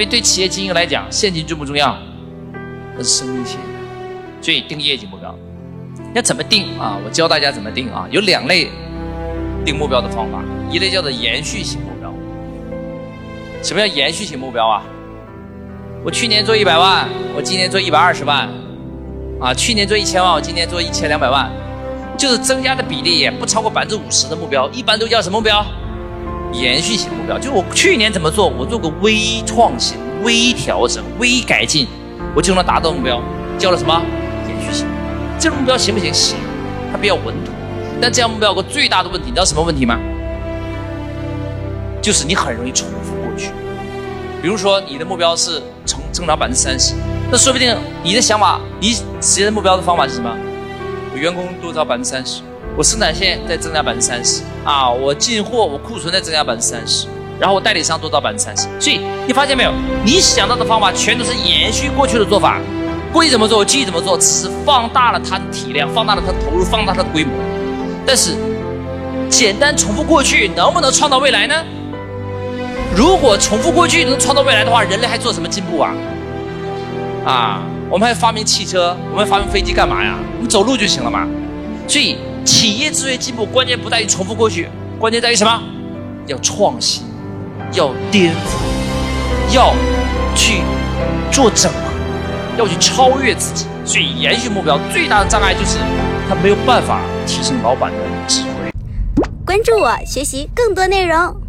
为对企业经营来讲，现金重不重要？那是生命线。所以定业绩目标，要怎么定啊？我教大家怎么定啊？有两类定目标的方法，一类叫做延续型目标。什么叫延续型目标啊？我去年做一百万，我今年做一百二十万，啊，去年做一千万，我今年做一千两百万，就是增加的比例也不超过百分之五十的目标，一般都叫什么目标？延续型目标。就我去年怎么做，我做个微创新、微调整、微改进，我就能达到目标，叫了什么？延续型。这个目标行不行？行，它比较稳妥。但这样目标有个最大的问题，你知道什么问题吗？就是你很容易重复过去。比如说，你的目标是成增长百分之三十，那说不定你的想法，你实现目标的方法是什么？员工多招百分之三十，我生产线再增加百分之三十啊，我进货我库存再增加百分之三十，然后我代理商多到百分之三十。所以你发现没有？你想到的方法全都是延续过去的做法，过去怎么做，我继续怎么做，只是放大了它的体量，放大了它的投入，放大它的规模。但是简单重复过去，能不能创造未来呢？如果重复过去能创造未来的话，人类还做什么进步啊？啊，我们还发明汽车，我们发明飞机干嘛呀？我们走路就行了嘛。所以，企业之所以进步，关键不在于重复过去，关键在于什么？要创新，要颠覆，要去做整合，要去超越自己。所以，延续目标最大的障碍就是他没有办法提升老板的智慧。关注我，学习更多内容。